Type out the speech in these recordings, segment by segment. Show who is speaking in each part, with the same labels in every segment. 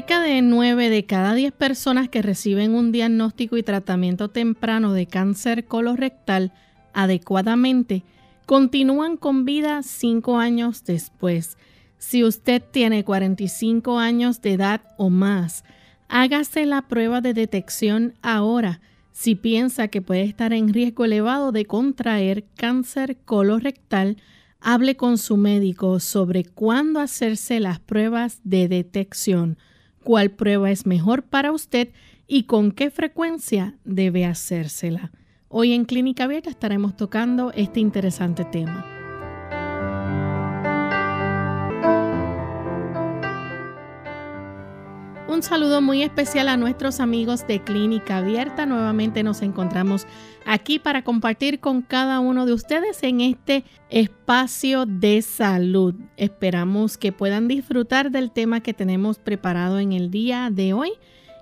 Speaker 1: Cerca de 9 de cada 10 personas que reciben un diagnóstico y tratamiento temprano de cáncer colorectal adecuadamente continúan con vida 5 años después. Si usted tiene 45 años de edad o más, hágase la prueba de detección ahora si piensa que puede estar en riesgo elevado de contraer cáncer colorectal. Hable con su médico sobre cuándo hacerse las pruebas de detección cuál prueba es mejor para usted y con qué frecuencia debe hacérsela. Hoy en Clínica Abierta estaremos tocando este interesante tema. Un saludo muy especial a nuestros amigos de Clínica Abierta. Nuevamente nos encontramos aquí para compartir con cada uno de ustedes en este espacio de salud. Esperamos que puedan disfrutar del tema que tenemos preparado en el día de hoy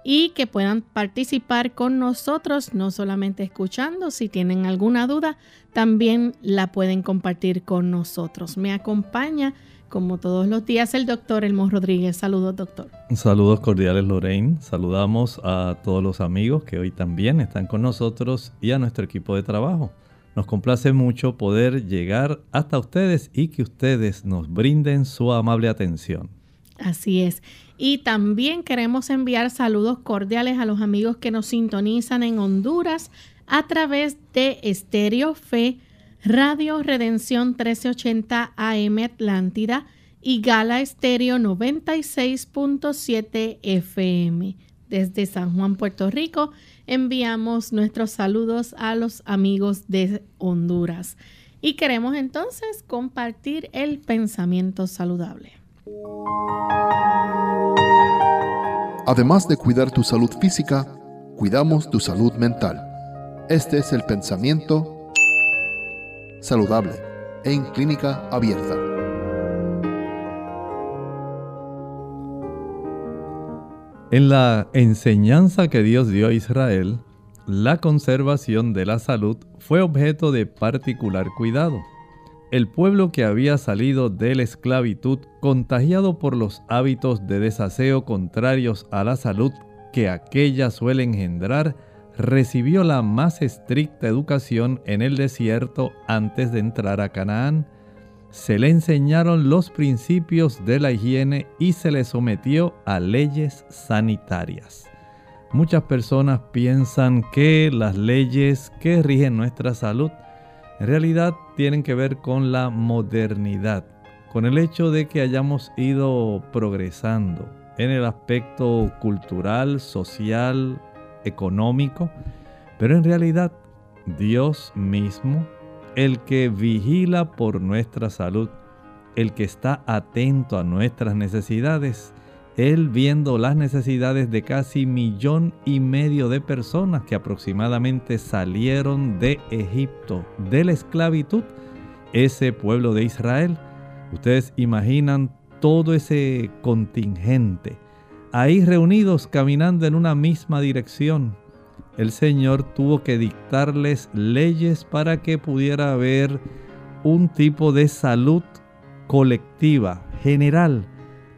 Speaker 1: y que puedan participar con nosotros, no solamente escuchando, si tienen alguna duda, también la pueden compartir con nosotros. Me acompaña como todos los días, el doctor Elmo Rodríguez. Saludos, doctor.
Speaker 2: Saludos cordiales, Lorraine. Saludamos a todos los amigos que hoy también están con nosotros y a nuestro equipo de trabajo. Nos complace mucho poder llegar hasta ustedes y que ustedes nos brinden su amable atención.
Speaker 1: Así es. Y también queremos enviar saludos cordiales a los amigos que nos sintonizan en Honduras a través de Estéreo Fe Radio Redención 1380 AM Atlántida y Gala Estéreo 96.7 FM. Desde San Juan, Puerto Rico, enviamos nuestros saludos a los amigos de Honduras. Y queremos entonces compartir el pensamiento saludable.
Speaker 3: Además de cuidar tu salud física, cuidamos tu salud mental. Este es el pensamiento saludable en clínica abierta.
Speaker 2: En la enseñanza que Dios dio a Israel, la conservación de la salud fue objeto de particular cuidado. El pueblo que había salido de la esclavitud, contagiado por los hábitos de desaseo contrarios a la salud que aquella suele engendrar, recibió la más estricta educación en el desierto antes de entrar a Canaán. Se le enseñaron los principios de la higiene y se le sometió a leyes sanitarias. Muchas personas piensan que las leyes que rigen nuestra salud en realidad tienen que ver con la modernidad, con el hecho de que hayamos ido progresando en el aspecto cultural, social, económico, pero en realidad Dios mismo, el que vigila por nuestra salud, el que está atento a nuestras necesidades, Él viendo las necesidades de casi millón y medio de personas que aproximadamente salieron de Egipto, de la esclavitud, ese pueblo de Israel. Ustedes imaginan todo ese contingente ahí reunidos caminando en una misma dirección. El Señor tuvo que dictarles leyes para que pudiera haber un tipo de salud colectiva, general,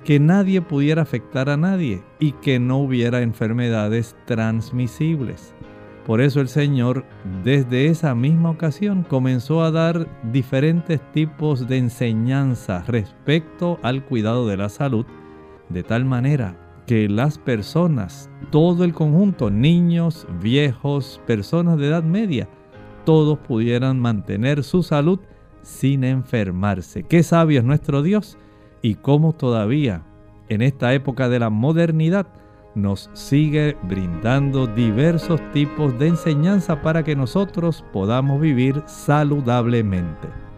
Speaker 2: que nadie pudiera afectar a nadie y que no hubiera enfermedades transmisibles. Por eso el Señor desde esa misma ocasión comenzó a dar diferentes tipos de enseñanza respecto al cuidado de la salud, de tal manera que las personas, todo el conjunto, niños, viejos, personas de edad media, todos pudieran mantener su salud sin enfermarse. Qué sabio es nuestro Dios y cómo todavía en esta época de la modernidad nos sigue brindando diversos tipos de enseñanza para que nosotros podamos vivir saludablemente.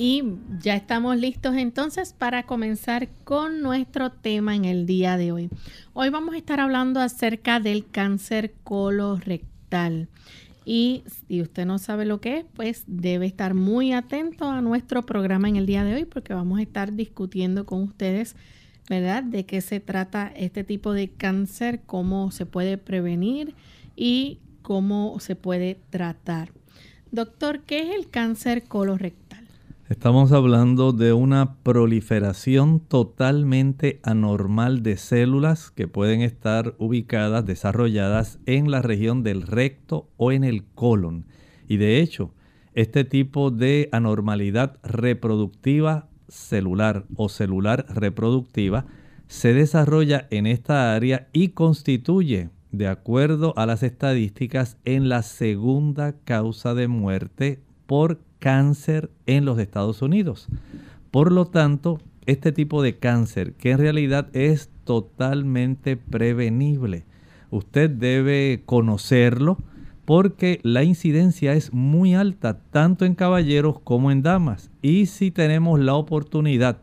Speaker 1: Y ya estamos listos entonces para comenzar con nuestro tema en el día de hoy. Hoy vamos a estar hablando acerca del cáncer colorectal. Y si usted no sabe lo que es, pues debe estar muy atento a nuestro programa en el día de hoy porque vamos a estar discutiendo con ustedes, ¿verdad? De qué se trata este tipo de cáncer, cómo se puede prevenir y cómo se puede tratar. Doctor, ¿qué es el cáncer colorectal?
Speaker 2: Estamos hablando de una proliferación totalmente anormal de células que pueden estar ubicadas, desarrolladas en la región del recto o en el colon. Y de hecho, este tipo de anormalidad reproductiva celular o celular reproductiva se desarrolla en esta área y constituye, de acuerdo a las estadísticas, en la segunda causa de muerte por cáncer en los Estados Unidos. Por lo tanto, este tipo de cáncer, que en realidad es totalmente prevenible, usted debe conocerlo porque la incidencia es muy alta, tanto en caballeros como en damas. Y si tenemos la oportunidad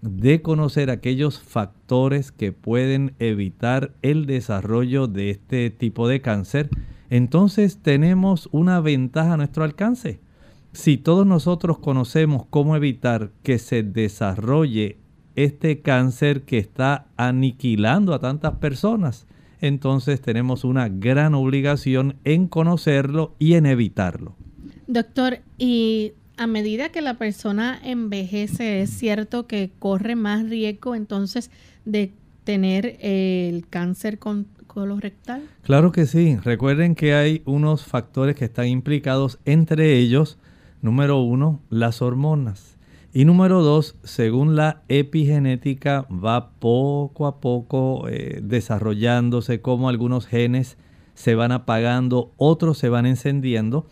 Speaker 2: de conocer aquellos factores que pueden evitar el desarrollo de este tipo de cáncer, entonces tenemos una ventaja a nuestro alcance. Si todos nosotros conocemos cómo evitar que se desarrolle este cáncer que está aniquilando a tantas personas, entonces tenemos una gran obligación en conocerlo y en evitarlo.
Speaker 1: Doctor, y a medida que la persona envejece, es cierto que corre más riesgo entonces de tener el cáncer colorectal?
Speaker 2: Claro que sí. Recuerden que hay unos factores que están implicados, entre ellos Número uno, las hormonas. Y número dos, según la epigenética, va poco a poco eh, desarrollándose como algunos genes se van apagando, otros se van encendiendo.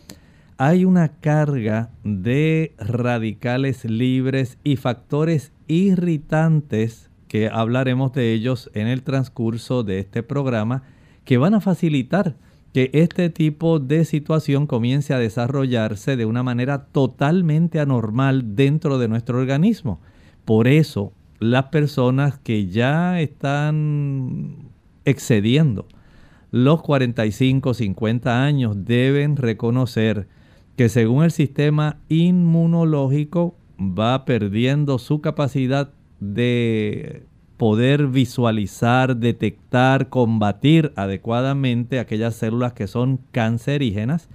Speaker 2: Hay una carga de radicales libres y factores irritantes que hablaremos de ellos en el transcurso de este programa que van a facilitar que este tipo de situación comience a desarrollarse de una manera totalmente anormal dentro de nuestro organismo. Por eso, las personas que ya están excediendo los 45, 50 años deben reconocer que según el sistema inmunológico va perdiendo su capacidad de poder visualizar, detectar, combatir adecuadamente aquellas células que son cancerígenas,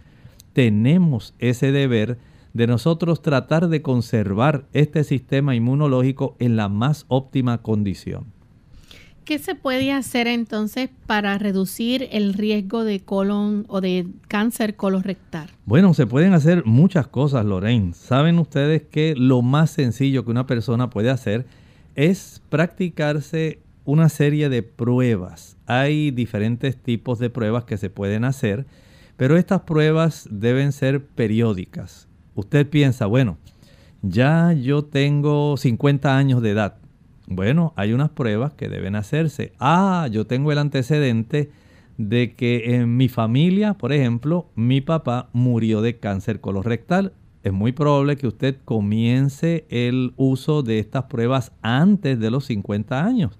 Speaker 2: tenemos ese deber de nosotros tratar de conservar este sistema inmunológico en la más óptima condición.
Speaker 1: ¿Qué se puede hacer entonces para reducir el riesgo de colon o de cáncer colorectal?
Speaker 2: Bueno, se pueden hacer muchas cosas, Lorraine. Saben ustedes que lo más sencillo que una persona puede hacer es practicarse una serie de pruebas. Hay diferentes tipos de pruebas que se pueden hacer, pero estas pruebas deben ser periódicas. Usted piensa, bueno, ya yo tengo 50 años de edad. Bueno, hay unas pruebas que deben hacerse. Ah, yo tengo el antecedente de que en mi familia, por ejemplo, mi papá murió de cáncer colorectal es muy probable que usted comience el uso de estas pruebas antes de los 50 años.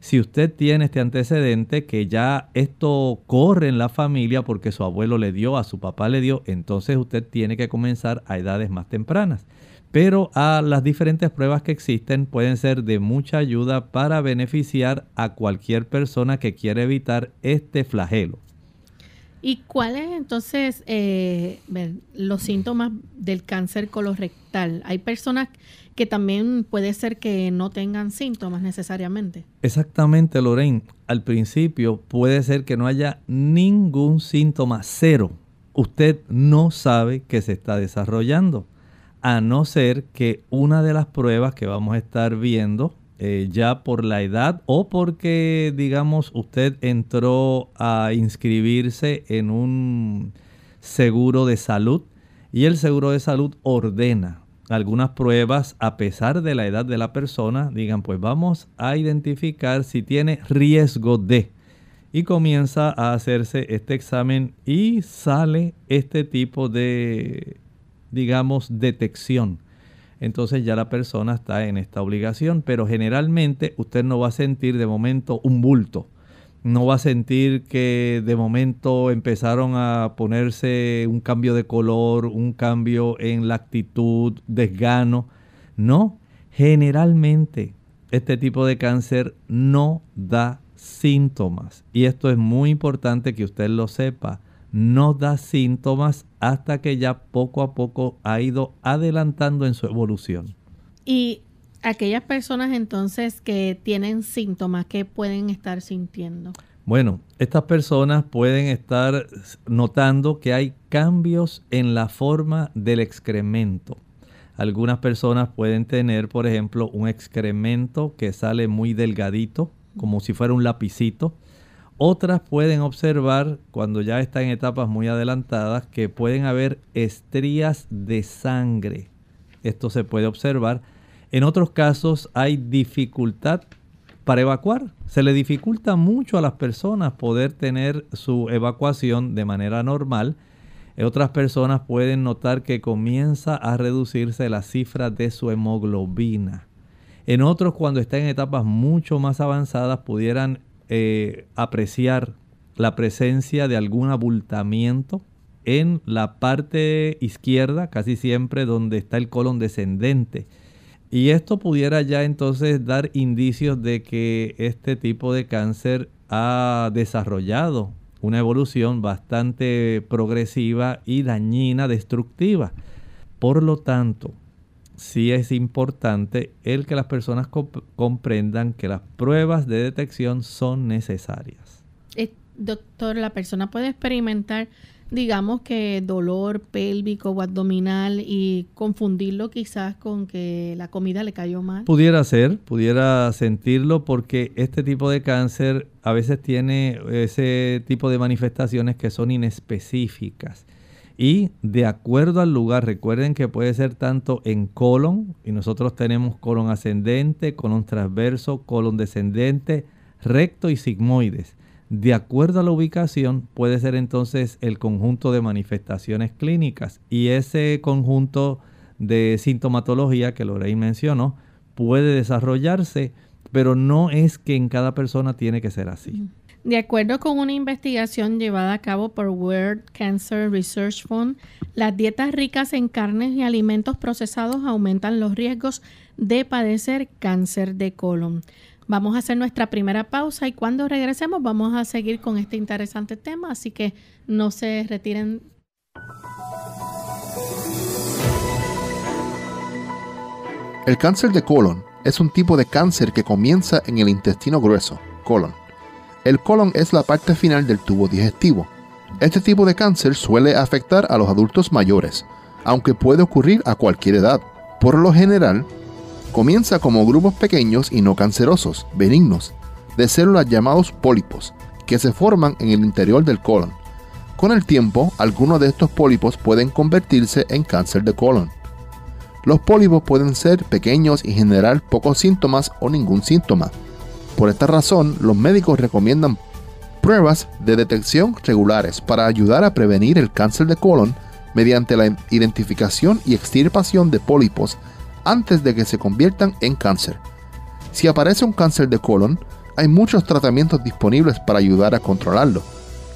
Speaker 2: Si usted tiene este antecedente que ya esto corre en la familia porque su abuelo le dio, a su papá le dio, entonces usted tiene que comenzar a edades más tempranas. Pero a las diferentes pruebas que existen pueden ser de mucha ayuda para beneficiar a cualquier persona que quiera evitar este flagelo.
Speaker 1: ¿Y cuáles entonces eh, los síntomas del cáncer colorectal? Hay personas que también puede ser que no tengan síntomas necesariamente.
Speaker 2: Exactamente, Lorraine. Al principio puede ser que no haya ningún síntoma, cero. Usted no sabe que se está desarrollando, a no ser que una de las pruebas que vamos a estar viendo eh, ya por la edad o porque, digamos, usted entró a inscribirse en un seguro de salud y el seguro de salud ordena algunas pruebas a pesar de la edad de la persona, digan, pues vamos a identificar si tiene riesgo de. Y comienza a hacerse este examen y sale este tipo de, digamos, detección entonces ya la persona está en esta obligación, pero generalmente usted no va a sentir de momento un bulto, no va a sentir que de momento empezaron a ponerse un cambio de color, un cambio en la actitud, desgano, no, generalmente este tipo de cáncer no da síntomas. Y esto es muy importante que usted lo sepa no da síntomas hasta que ya poco a poco ha ido adelantando en su evolución.
Speaker 1: Y aquellas personas entonces que tienen síntomas, ¿qué pueden estar sintiendo?
Speaker 2: Bueno, estas personas pueden estar notando que hay cambios en la forma del excremento. Algunas personas pueden tener, por ejemplo, un excremento que sale muy delgadito, como si fuera un lapicito. Otras pueden observar, cuando ya está en etapas muy adelantadas, que pueden haber estrías de sangre. Esto se puede observar. En otros casos hay dificultad para evacuar. Se le dificulta mucho a las personas poder tener su evacuación de manera normal. otras personas pueden notar que comienza a reducirse la cifra de su hemoglobina. En otros, cuando están en etapas mucho más avanzadas, pudieran eh, apreciar la presencia de algún abultamiento en la parte izquierda, casi siempre donde está el colon descendente. Y esto pudiera ya entonces dar indicios de que este tipo de cáncer ha desarrollado una evolución bastante progresiva y dañina, destructiva. Por lo tanto, sí es importante el que las personas comprendan que las pruebas de detección son necesarias.
Speaker 1: Eh, doctor, la persona puede experimentar, digamos que dolor pélvico o abdominal y confundirlo quizás con que la comida le cayó mal.
Speaker 2: Pudiera ser, pudiera sentirlo porque este tipo de cáncer a veces tiene ese tipo de manifestaciones que son inespecíficas y de acuerdo al lugar, recuerden que puede ser tanto en colon, y nosotros tenemos colon ascendente, colon transverso, colon descendente, recto y sigmoides. De acuerdo a la ubicación, puede ser entonces el conjunto de manifestaciones clínicas y ese conjunto de sintomatología que Lorraine mencionó puede desarrollarse, pero no es que en cada persona tiene que ser así.
Speaker 1: De acuerdo con una investigación llevada a cabo por World Cancer Research Fund, las dietas ricas en carnes y alimentos procesados aumentan los riesgos de padecer cáncer de colon. Vamos a hacer nuestra primera pausa y cuando regresemos vamos a seguir con este interesante tema, así que no se retiren.
Speaker 3: El cáncer de colon es un tipo de cáncer que comienza en el intestino grueso, colon el colon es la parte final del tubo digestivo. Este tipo de cáncer suele afectar a los adultos mayores, aunque puede ocurrir a cualquier edad. Por lo general, comienza como grupos pequeños y no cancerosos, benignos, de células llamados pólipos, que se forman en el interior del colon. Con el tiempo, algunos de estos pólipos pueden convertirse en cáncer de colon. Los pólipos pueden ser pequeños y generar pocos síntomas o ningún síntoma, por esta razón, los médicos recomiendan pruebas de detección regulares para ayudar a prevenir el cáncer de colon mediante la identificación y extirpación de pólipos antes de que se conviertan en cáncer. Si aparece un cáncer de colon, hay muchos tratamientos disponibles para ayudar a controlarlo,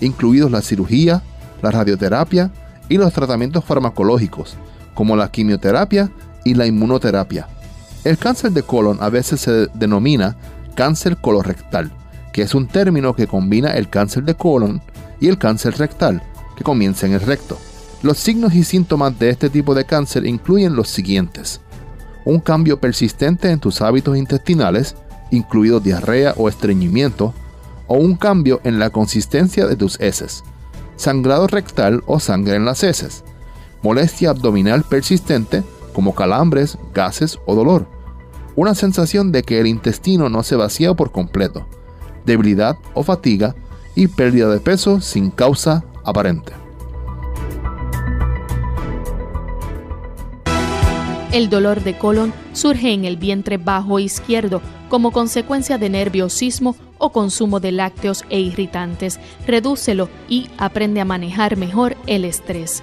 Speaker 3: incluidos la cirugía, la radioterapia y los tratamientos farmacológicos, como la quimioterapia y la inmunoterapia. El cáncer de colon a veces se denomina cáncer colorectal, que es un término que combina el cáncer de colon y el cáncer rectal, que comienza en el recto. Los signos y síntomas de este tipo de cáncer incluyen los siguientes. Un cambio persistente en tus hábitos intestinales, incluido diarrea o estreñimiento, o un cambio en la consistencia de tus heces, sangrado rectal o sangre en las heces, molestia abdominal persistente como calambres, gases o dolor, una sensación de que el intestino no se vacía por completo, debilidad o fatiga y pérdida de peso sin causa aparente.
Speaker 4: El dolor de colon surge en el vientre bajo izquierdo como consecuencia de nerviosismo o consumo de lácteos e irritantes. Redúcelo y aprende a manejar mejor el estrés.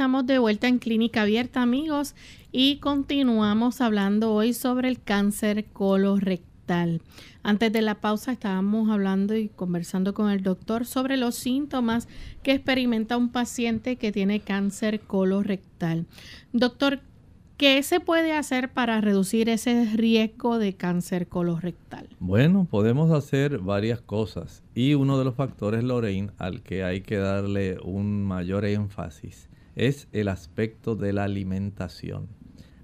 Speaker 1: Estamos de vuelta en Clínica Abierta, amigos, y continuamos hablando hoy sobre el cáncer colorectal. Antes de la pausa estábamos hablando y conversando con el doctor sobre los síntomas que experimenta un paciente que tiene cáncer colorectal. Doctor, ¿qué se puede hacer para reducir ese riesgo de cáncer colorectal?
Speaker 2: Bueno, podemos hacer varias cosas y uno de los factores, Lorraine, al que hay que darle un mayor énfasis es el aspecto de la alimentación.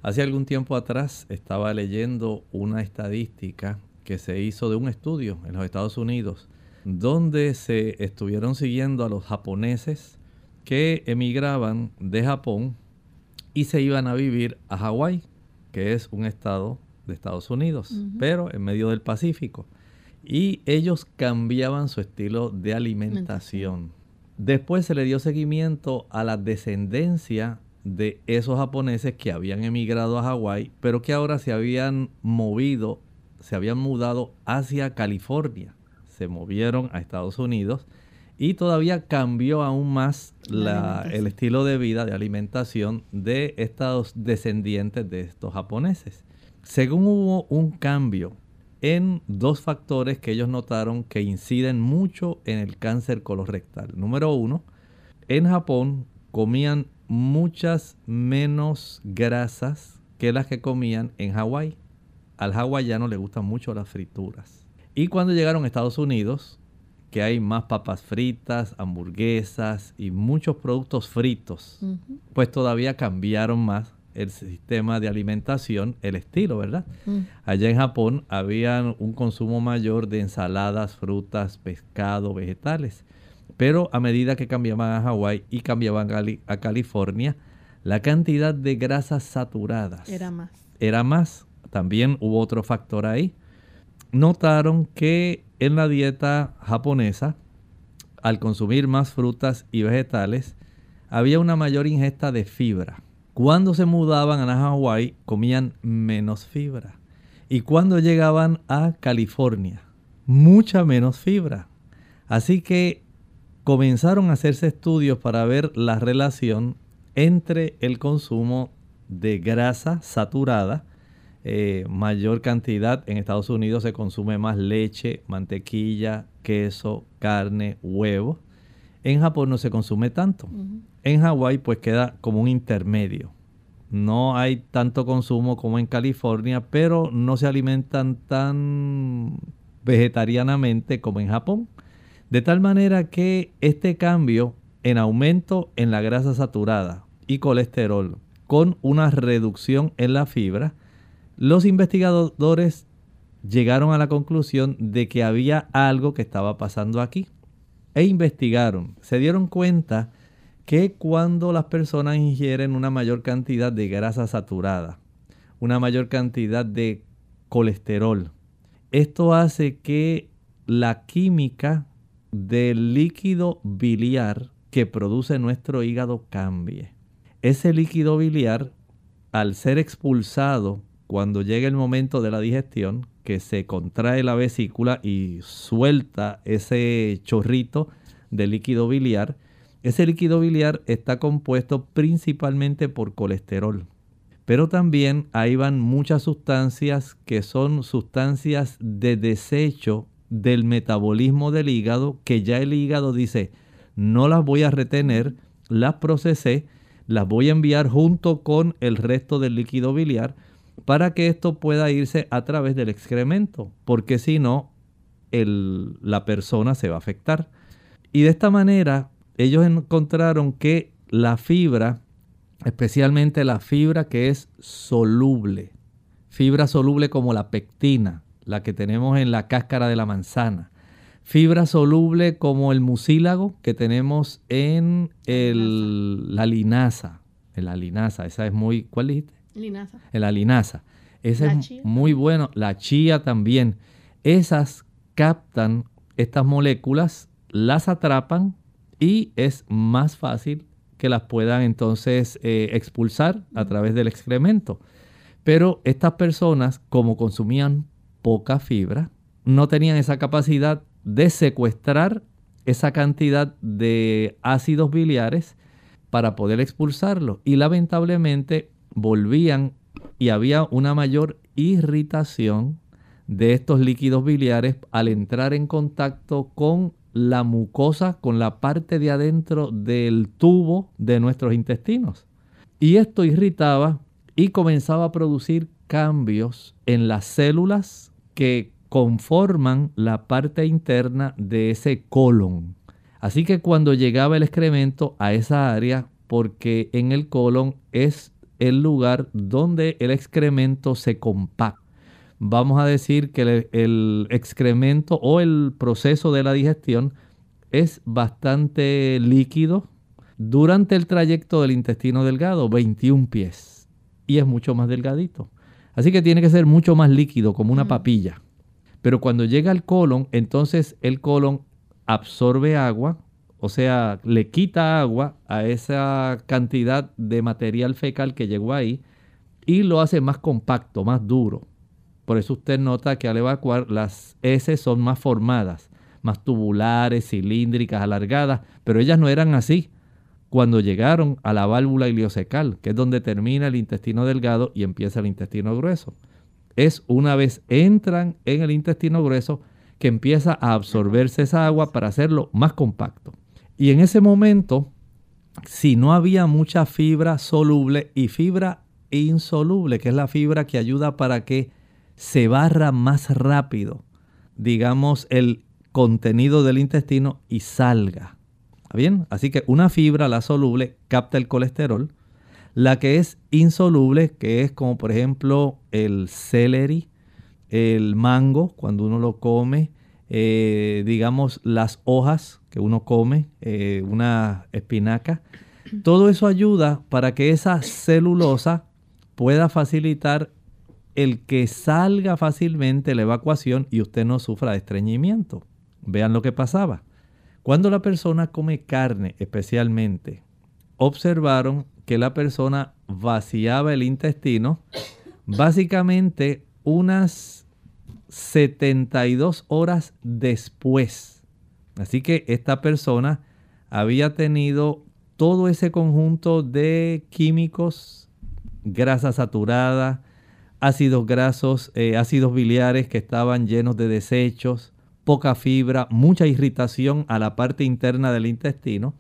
Speaker 2: Hace algún tiempo atrás estaba leyendo una estadística que se hizo de un estudio en los Estados Unidos, donde se estuvieron siguiendo a los japoneses que emigraban de Japón y se iban a vivir a Hawái, que es un estado de Estados Unidos, pero en medio del Pacífico. Y ellos cambiaban su estilo de alimentación. Después se le dio seguimiento a la descendencia de esos japoneses que habían emigrado a Hawái, pero que ahora se habían movido, se habían mudado hacia California. Se movieron a Estados Unidos y todavía cambió aún más el estilo de vida, de alimentación de estos descendientes de estos japoneses. Según hubo un cambio en dos factores que ellos notaron que inciden mucho en el cáncer colorectal. Número uno, en Japón comían muchas menos grasas que las que comían en Hawái. Al hawaiano le gustan mucho las frituras. Y cuando llegaron a Estados Unidos, que hay más papas fritas, hamburguesas y muchos productos fritos, pues todavía cambiaron más el sistema de alimentación, el estilo, ¿verdad? Mm. Allá en Japón había un consumo mayor de ensaladas, frutas, pescado, vegetales. Pero a medida que cambiaban a Hawái y cambiaban a California, la cantidad de grasas saturadas
Speaker 1: era más.
Speaker 2: Era más. También hubo otro factor ahí. Notaron que en la dieta japonesa, al consumir más frutas y vegetales, había una mayor ingesta de fibra. Cuando se mudaban a Hawái comían menos fibra. Y cuando llegaban a California, mucha menos fibra. Así que comenzaron a hacerse estudios para ver la relación entre el consumo de grasa saturada, eh, mayor cantidad. En Estados Unidos se consume más leche, mantequilla, queso, carne, huevo. En Japón no se consume tanto. En Hawái pues queda como un intermedio. No hay tanto consumo como en California, pero no se alimentan tan vegetarianamente como en Japón. De tal manera que este cambio en aumento en la grasa saturada y colesterol con una reducción en la fibra, los investigadores llegaron a la conclusión de que había algo que estaba pasando aquí e investigaron, se dieron cuenta que cuando las personas ingieren una mayor cantidad de grasa saturada, una mayor cantidad de colesterol, esto hace que la química del líquido biliar que produce nuestro hígado cambie. Ese líquido biliar, al ser expulsado cuando llega el momento de la digestión, que se contrae la vesícula y suelta ese chorrito de líquido biliar, ese líquido biliar está compuesto principalmente por colesterol. Pero también ahí van muchas sustancias que son sustancias de desecho del metabolismo del hígado, que ya el hígado dice, no las voy a retener, las procesé, las voy a enviar junto con el resto del líquido biliar para que esto pueda irse a través del excremento, porque si no, la persona se va a afectar. Y de esta manera, ellos encontraron que la fibra especialmente la fibra que es soluble, fibra soluble como la pectina, la que tenemos en la cáscara de la manzana, fibra soluble como el mucílago que tenemos en la linaza, en la linaza, esa es muy, ¿cuál dijiste?
Speaker 1: Linaza.
Speaker 2: En la linaza. Esa es muy bueno, la chía también. Esas captan estas moléculas, las atrapan y es más fácil que las puedan entonces eh, expulsar a través del excremento. Pero estas personas, como consumían poca fibra, no tenían esa capacidad de secuestrar esa cantidad de ácidos biliares para poder expulsarlo. Y lamentablemente volvían y había una mayor irritación de estos líquidos biliares al entrar en contacto con la mucosa, con la parte de adentro del tubo de nuestros intestinos. Y esto irritaba y comenzaba a producir cambios en las células que conforman la parte interna de ese colon. Así que cuando llegaba el excremento a esa área, porque en el colon es el lugar donde el excremento se compacta. Vamos a decir que el, excremento o el proceso de la digestión es bastante líquido durante el trayecto del intestino delgado, 21 pies, y es mucho más delgadito. Así que tiene que ser mucho más líquido, como una papilla. Pero cuando llega al colon, entonces el colon absorbe agua, o sea, le quita agua a esa cantidad de material fecal que llegó ahí y lo hace más compacto, más duro. Por eso usted nota que al evacuar las heces son más formadas, más tubulares, cilíndricas, alargadas, pero ellas no eran así cuando llegaron a la válvula iliocecal, que es donde termina el intestino delgado y empieza el intestino grueso. Es una vez entran en el intestino grueso que empieza a absorberse esa agua para hacerlo más compacto. Y en ese momento, si no había mucha fibra soluble y fibra insoluble, que es la fibra que ayuda para que se barra más rápido, digamos, el contenido del intestino y salga. ¿Bien? Así que una fibra, la soluble, capta el colesterol. La que es insoluble, que es como por ejemplo el celery, el mango, cuando uno lo come, eh, digamos las hojas que uno come, eh, una espinaca. Todo eso ayuda para que esa celulosa pueda facilitar el que salga fácilmente la evacuación y usted no sufra de estreñimiento. Vean lo que pasaba. Cuando la persona come carne especialmente, observaron que la persona vaciaba el intestino básicamente unas 72 horas después. Así que esta persona había tenido todo ese conjunto de químicos, grasa saturada, ácidos grasos, eh, ácidos biliares que estaban llenos de desechos, poca fibra, mucha irritación a la parte interna del intestino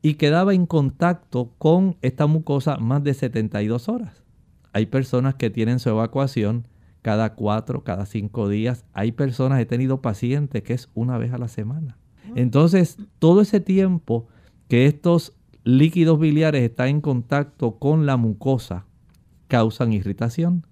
Speaker 2: y quedaba en contacto con esta mucosa más de 72 horas. Hay personas que tienen su evacuación cada cuatro, cada cinco días. Hay personas, he tenido pacientes que es una vez a la semana. Entonces, todo ese tiempo que estos líquidos biliares están en contacto con la mucosa, causan irritación.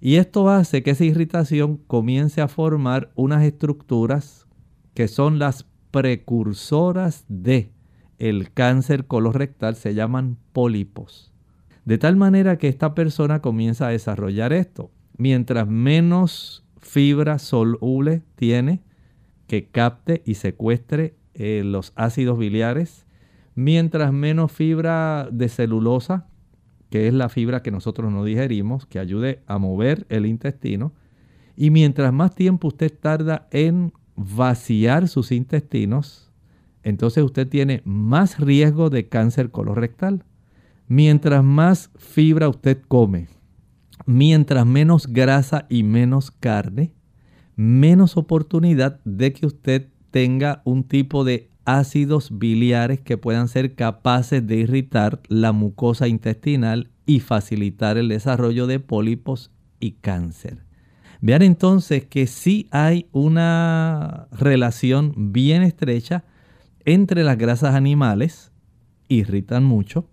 Speaker 2: Y esto hace que esa irritación comience a formar unas estructuras que son las precursoras de el cáncer colorectal, se llaman pólipos. De tal manera que esta persona comienza a desarrollar esto. Mientras menos fibra soluble tiene que capte y secuestre eh, los ácidos biliares, mientras menos fibra de celulosa que es la fibra que nosotros no digerimos, que ayude a mover el intestino. Y mientras más tiempo usted tarda en vaciar sus intestinos, entonces usted tiene más riesgo de cáncer colorectal. Mientras más fibra usted come, mientras menos grasa y menos carne, menos oportunidad de que usted tenga un tipo de ácidos biliares que puedan ser capaces de irritar la mucosa intestinal y facilitar el desarrollo de pólipos y cáncer. Vean entonces que sí hay una relación bien estrecha entre las grasas animales, irritan mucho,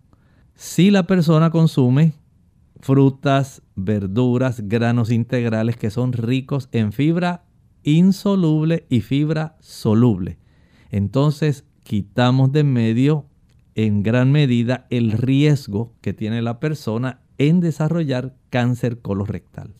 Speaker 2: si la persona consume frutas, verduras, granos integrales que son ricos en fibra insoluble y fibra soluble. Entonces quitamos de medio en gran medida el riesgo que tiene la persona en desarrollar cáncer colorectal.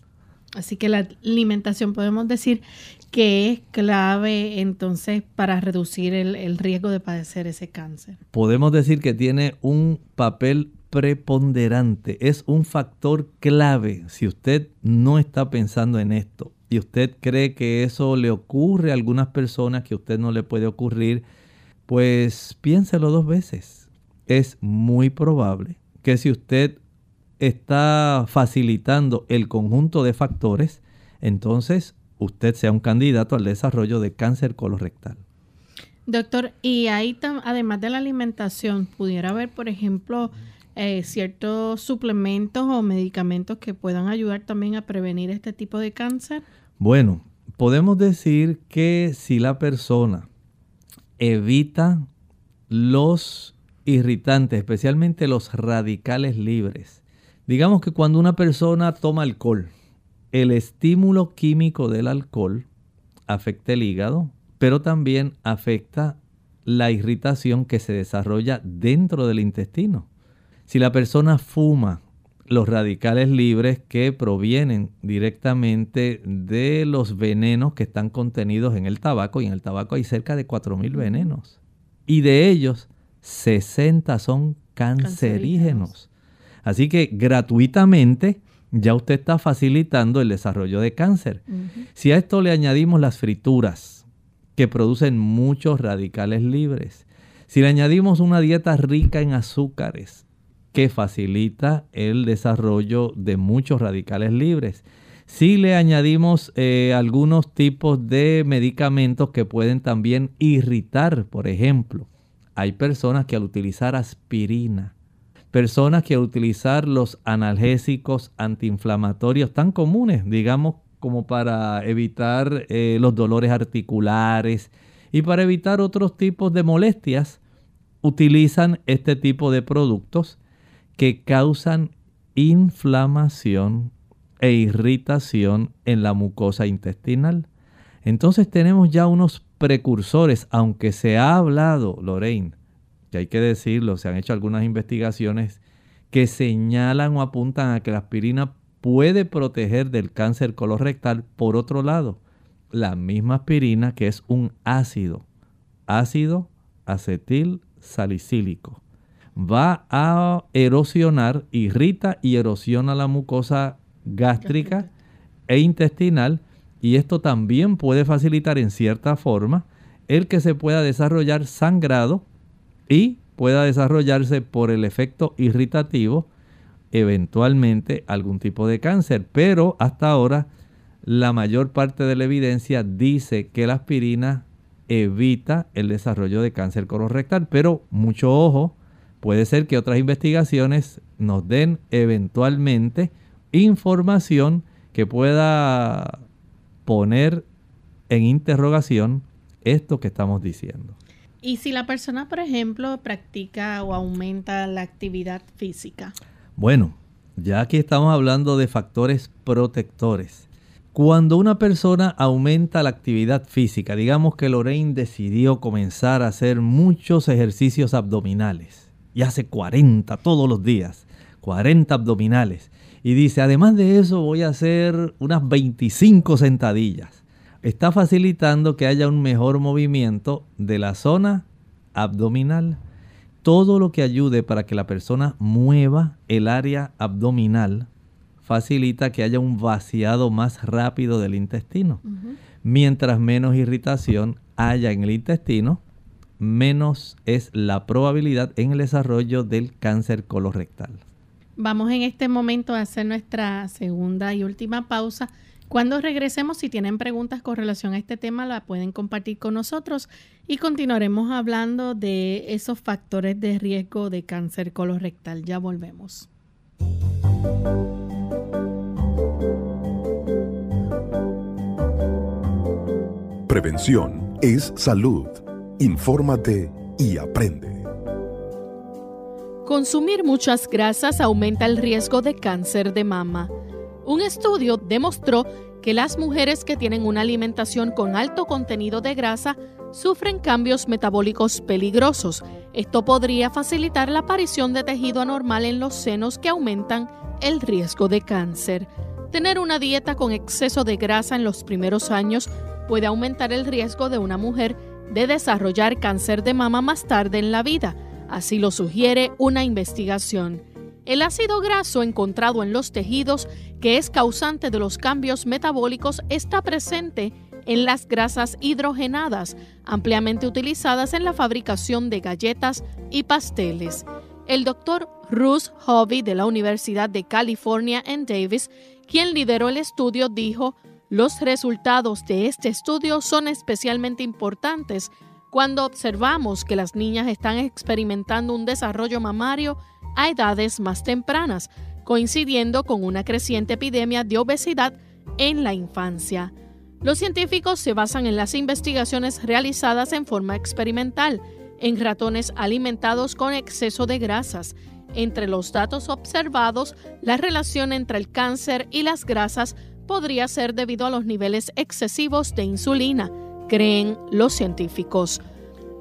Speaker 1: Así que la alimentación podemos decir que es clave entonces para reducir el, el, riesgo de padecer ese cáncer.
Speaker 2: Podemos decir que tiene un papel preponderante, es un factor clave. Si usted no está pensando en esto y usted cree que eso le ocurre a algunas personas que a usted no le puede ocurrir, pues piénselo dos veces. Es muy probable que si usted está facilitando el conjunto de factores, entonces usted sea un candidato al desarrollo de cáncer colorectal.
Speaker 1: Doctor, y ahí además de la alimentación, pudiera haber, por ejemplo, eh, ciertos suplementos o medicamentos que puedan ayudar también a prevenir este tipo de cáncer.
Speaker 2: Bueno, podemos decir que si la persona evita los irritantes, especialmente los radicales libres, Digamos que cuando una persona toma alcohol, el estímulo químico del alcohol afecta el hígado, pero también afecta la irritación que se desarrolla dentro del intestino. Si la persona fuma los radicales libres que provienen directamente de los venenos que están contenidos en el tabaco, y en el tabaco hay cerca de 4.000 venenos, y de ellos 60 son cancerígenos. Así que gratuitamente ya usted está facilitando el desarrollo de cáncer. Si a esto le añadimos las frituras, que producen muchos radicales libres, si le añadimos una dieta rica en azúcares, que facilita el desarrollo de muchos radicales libres, si le añadimos eh, algunos tipos de medicamentos que pueden también irritar, por ejemplo, hay personas que al utilizar aspirina, personas que utilizar los analgésicos antiinflamatorios tan comunes, digamos, como para evitar eh, los dolores articulares y para evitar otros tipos de molestias, utilizan este tipo de productos que causan inflamación e irritación en la mucosa intestinal. Entonces tenemos ya unos precursores, aunque se ha hablado, Lorraine, que hay que decirlo, se han hecho algunas investigaciones que señalan o apuntan a que la aspirina puede proteger del cáncer colorectal. Por otro lado, la misma aspirina que es un ácido, ácido acetil salicílico, va a erosionar, irrita y erosiona la mucosa gástrica e intestinal y esto también puede facilitar en cierta forma el que se pueda desarrollar sangrado y pueda desarrollarse por el efecto irritativo eventualmente algún tipo de cáncer. Pero hasta ahora la mayor parte de la evidencia dice que la aspirina evita el desarrollo de cáncer colorectal. Pero mucho ojo, puede ser que otras investigaciones nos den eventualmente información que pueda poner en interrogación esto que estamos diciendo.
Speaker 1: ¿Y si la persona, por ejemplo, practica o aumenta la actividad física?
Speaker 2: Bueno, ya aquí estamos hablando de factores protectores. Cuando una persona aumenta la actividad física, digamos que Lorraine decidió comenzar a hacer muchos ejercicios abdominales y hace 40 todos los días, 40 abdominales. Y dice, además de eso voy a hacer unas 25 sentadillas está facilitando que haya un mejor movimiento de la zona abdominal. Todo lo que ayude para que la persona mueva el área abdominal facilita que haya un vaciado más rápido del intestino. Mientras menos irritación haya en el intestino, menos es la probabilidad en el desarrollo del cáncer colorectal.
Speaker 1: Vamos en este momento a hacer nuestra segunda y última pausa cuando regresemos, si tienen preguntas con relación a este tema, la pueden compartir con nosotros y continuaremos hablando de esos factores de riesgo de cáncer colorectal. Ya volvemos.
Speaker 5: Prevención es salud. Infórmate y aprende.
Speaker 1: Consumir muchas grasas aumenta el riesgo de cáncer de mama. Un estudio demostró que las mujeres que tienen una alimentación con alto contenido de grasa sufren cambios metabólicos peligrosos. Esto podría facilitar la aparición de tejido anormal en los senos que aumentan el riesgo de cáncer. Tener una dieta con exceso de grasa en los primeros años puede aumentar el riesgo de una mujer de desarrollar cáncer de mama más tarde en la vida, así lo sugiere una investigación. El ácido graso encontrado en los tejidos, que es causante de los cambios metabólicos, está presente en las grasas hidrogenadas, ampliamente utilizadas en la fabricación de galletas y pasteles. El doctor Bruce Hovey de la Universidad de California en Davis, quien lideró el estudio, dijo, los resultados de este estudio son especialmente importantes cuando observamos que las niñas están experimentando un desarrollo mamario a edades más tempranas, coincidiendo con una creciente epidemia de obesidad en la infancia. Los científicos se basan en las investigaciones realizadas en forma experimental en ratones alimentados con exceso de grasas. Entre los datos observados, la relación entre el cáncer y las grasas podría ser debido a los niveles excesivos de insulina, creen los científicos.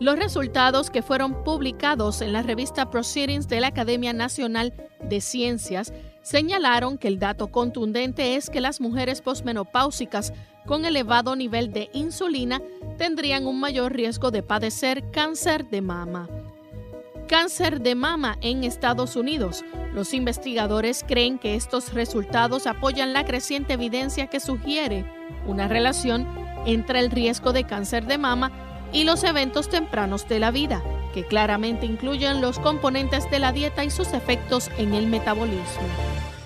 Speaker 1: Los resultados que fueron publicados en la revista Proceedings de la Academia Nacional de Ciencias señalaron que el dato contundente es que las mujeres posmenopáusicas con elevado nivel de insulina tendrían un mayor riesgo de padecer cáncer de mama. Cáncer de mama en Estados Unidos. Los investigadores creen que estos resultados apoyan la creciente evidencia que sugiere una relación entre el riesgo de cáncer de mama y los eventos tempranos de la vida, que claramente incluyen los componentes de la dieta y sus efectos en el metabolismo.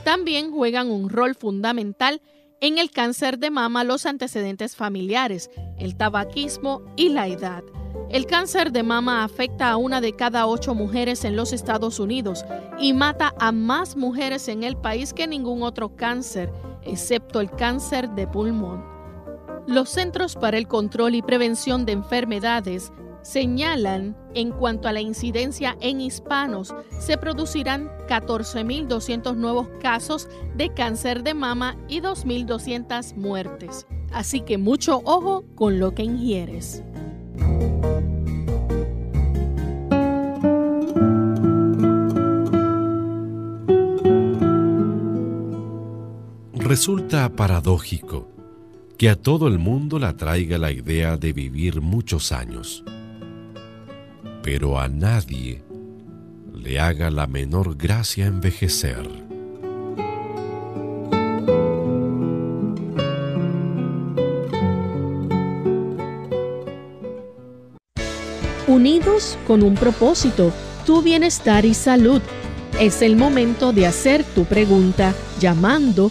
Speaker 1: También juegan un rol fundamental en el cáncer de mama los antecedentes familiares, el tabaquismo y la edad. El cáncer de mama afecta a una de cada ocho mujeres en los Estados Unidos y mata a más mujeres en el país que ningún otro cáncer, excepto el cáncer de pulmón. Los Centros para el Control y Prevención de Enfermedades señalan en cuanto a la incidencia en hispanos, se producirán 14.200 nuevos casos de cáncer de mama y 2.200 muertes. Así que mucho ojo con lo que ingieres.
Speaker 5: Resulta paradójico que a todo el mundo le atraiga la idea de vivir muchos años, pero a nadie le haga la menor gracia envejecer.
Speaker 1: Unidos con un propósito, tu bienestar y salud. Es el momento de hacer tu pregunta llamando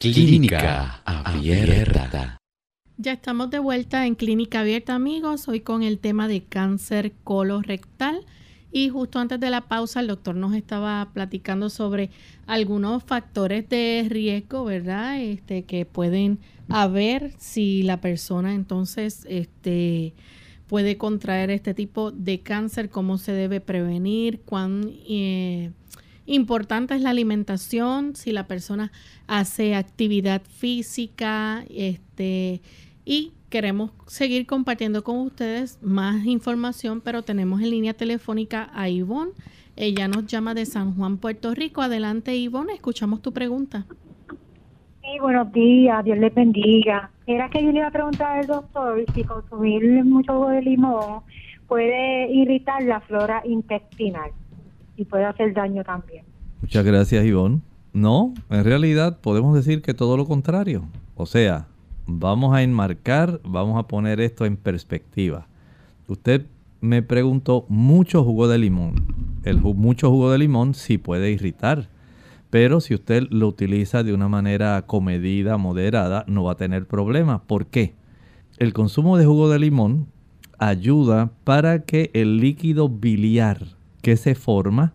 Speaker 6: Clínica Abierta.
Speaker 7: Ya estamos de vuelta en Clínica Abierta, amigos. Hoy con el tema de cáncer colorectal. Y justo antes de la pausa, el doctor nos estaba platicando sobre algunos factores de riesgo, ¿verdad? Este, que pueden haber si la persona entonces este, puede contraer este tipo de cáncer, cómo se debe prevenir, cuán eh, importante es la alimentación, si la persona hace actividad física, este, y queremos seguir compartiendo con ustedes más información, pero tenemos en línea telefónica a Ivonne. Ella nos llama de San Juan, Puerto Rico. Adelante, Ivonne, escuchamos tu pregunta.
Speaker 8: Sí, buenos días, Dios le bendiga. Era que yo le iba a preguntar al doctor si consumir mucho de limón puede irritar la flora intestinal y puede hacer daño también.
Speaker 2: Muchas gracias, Ivonne. No, en realidad podemos decir que todo lo contrario. O sea, vamos a enmarcar, vamos a poner esto en perspectiva. Usted me preguntó mucho jugo de limón. El mucho jugo de limón sí puede irritar, pero si usted lo utiliza de una manera comedida, moderada, no va a tener problema. ¿Por qué? El consumo de jugo de limón ayuda para que el líquido biliar que se forma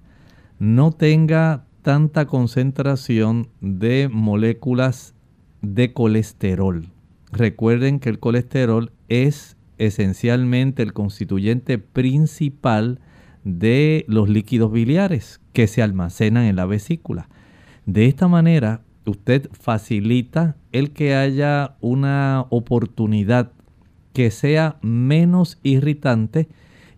Speaker 2: no tenga tanta concentración de moléculas de colesterol. Recuerden que el colesterol es esencialmente el constituyente principal de los líquidos biliares que se almacenan en la vesícula. De esta manera, usted facilita el que haya una oportunidad que sea menos irritante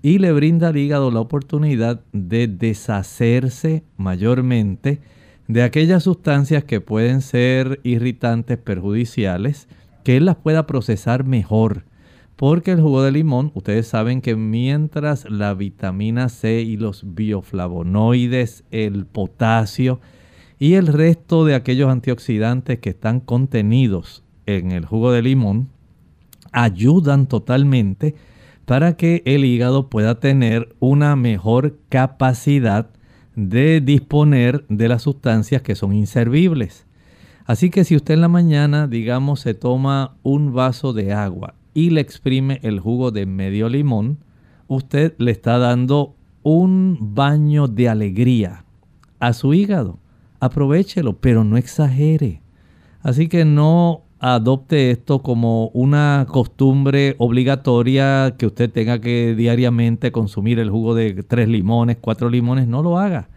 Speaker 2: y le brinda al hígado la oportunidad de deshacerse mayormente de aquellas sustancias que pueden ser irritantes, perjudiciales, que él las pueda procesar mejor. Porque el jugo de limón, ustedes saben que mientras la vitamina C y los bioflavonoides, el potasio y el resto de aquellos antioxidantes que están contenidos en el jugo de limón ayudan totalmente para que el hígado pueda tener una mejor capacidad de disponer de las sustancias que son inservibles. Así que si usted en la mañana, digamos, se toma un vaso de agua y le exprime el jugo de medio limón, usted le está dando un baño de alegría a su hígado. Aprovechelo, pero no exagere. Así que no adopte esto como una costumbre obligatoria que usted tenga que diariamente consumir el jugo de tres limones, cuatro limones, no lo haga.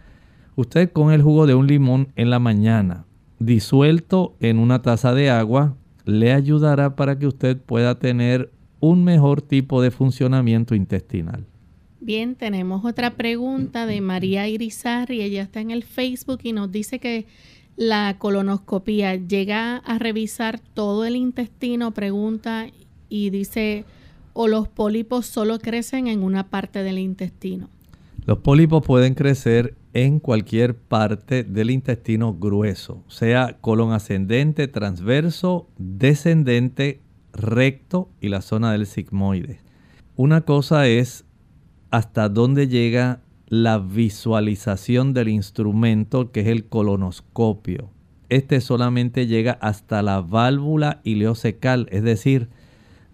Speaker 2: Usted con el jugo de un limón en la mañana, disuelto en una taza de agua, le ayudará para que usted pueda tener un mejor tipo de funcionamiento intestinal.
Speaker 1: Bien, tenemos otra pregunta de María Irizarri, ella está en el Facebook y nos dice que la colonoscopía llega a revisar todo el intestino, pregunta y dice, o los pólipos solo crecen en una parte del intestino.
Speaker 2: Los pólipos pueden crecer en cualquier parte del intestino grueso, sea colon ascendente, transverso, descendente, recto y la zona del sigmoide. Una cosa es hasta dónde llega la visualización del instrumento que es el colonoscopio. Este solamente llega hasta la válvula ileocecal, es decir,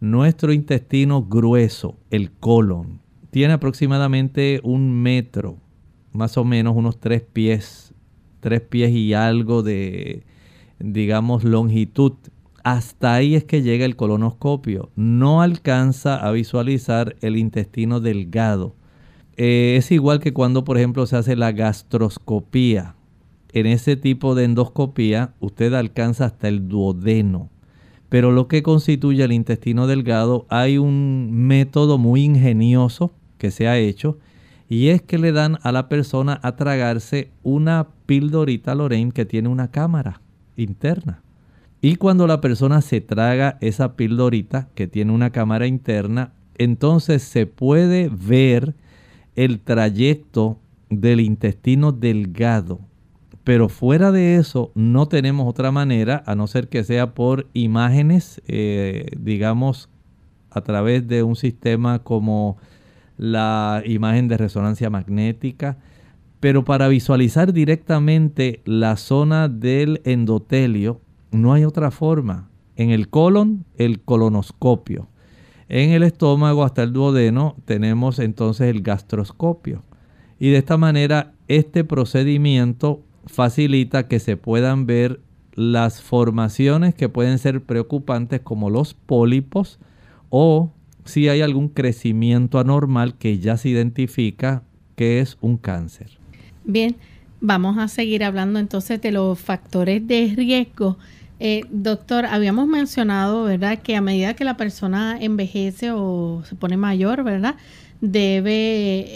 Speaker 2: nuestro intestino grueso, el colon. Tiene aproximadamente un metro, más o menos unos tres pies, tres pies y algo de, digamos, longitud. Hasta ahí es que llega el colonoscopio. No alcanza a visualizar el intestino delgado eh, es igual que cuando, por ejemplo, se hace la gastroscopía. En ese tipo de endoscopía, usted alcanza hasta el duodeno. Pero lo que constituye el intestino delgado, hay un método muy ingenioso que se ha hecho y es que le dan a la persona a tragarse una pildorita Lorraine que tiene una cámara interna. Y cuando la persona se traga esa pildorita que tiene una cámara interna, entonces se puede ver el trayecto del intestino delgado. Pero fuera de eso no tenemos otra manera, a no ser que sea por imágenes, eh, digamos, a través de un sistema como la imagen de resonancia magnética. Pero para visualizar directamente la zona del endotelio, no hay otra forma. En el colon, el colonoscopio. En el estómago hasta el duodeno tenemos entonces el gastroscopio. Y de esta manera este procedimiento facilita que se puedan ver las formaciones que pueden ser preocupantes como los pólipos o si hay algún crecimiento anormal que ya se identifica que es un cáncer.
Speaker 1: Bien, vamos a seguir hablando entonces de los factores de riesgo eh, doctor, habíamos mencionado, ¿verdad?, que a medida que la persona envejece o se pone mayor, ¿verdad?, debe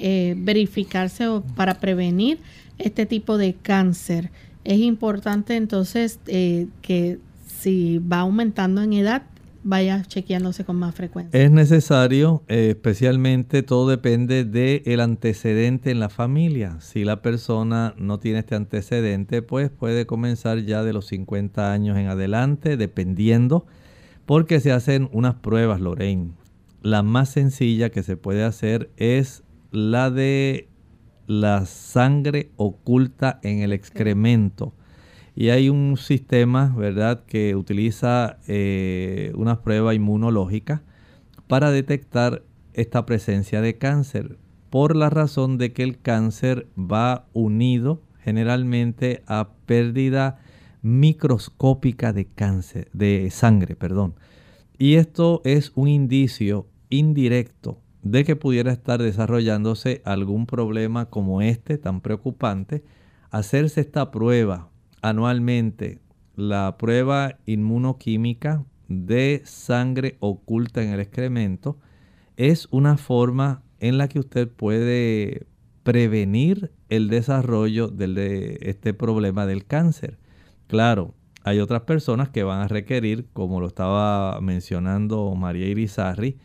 Speaker 1: eh, verificarse para prevenir este tipo de cáncer. Es importante entonces eh, que si va aumentando en edad, vaya chequeándose con más frecuencia.
Speaker 2: Es necesario, eh, especialmente todo depende del antecedente en la familia. Si la persona no tiene este antecedente, pues puede comenzar ya de los 50 años en adelante, dependiendo, porque se hacen unas pruebas, Lorraine. la más sencilla que se puede hacer es la de la sangre oculta en el excremento. Y hay un sistema, ¿verdad?, que utiliza eh, una prueba inmunológica para detectar esta presencia de cáncer, por la razón de que el cáncer va unido generalmente a pérdida microscópica de de sangre, perdón. Y esto es un indicio indirecto de que pudiera estar desarrollándose algún problema como este tan preocupante. Hacerse esta prueba anualmente, la prueba inmunoquímica de sangre oculta en el excremento, es una forma en la que usted puede prevenir el desarrollo de este problema del cáncer. Claro, hay otras personas que van a requerir, como lo estaba mencionando María Irizarri,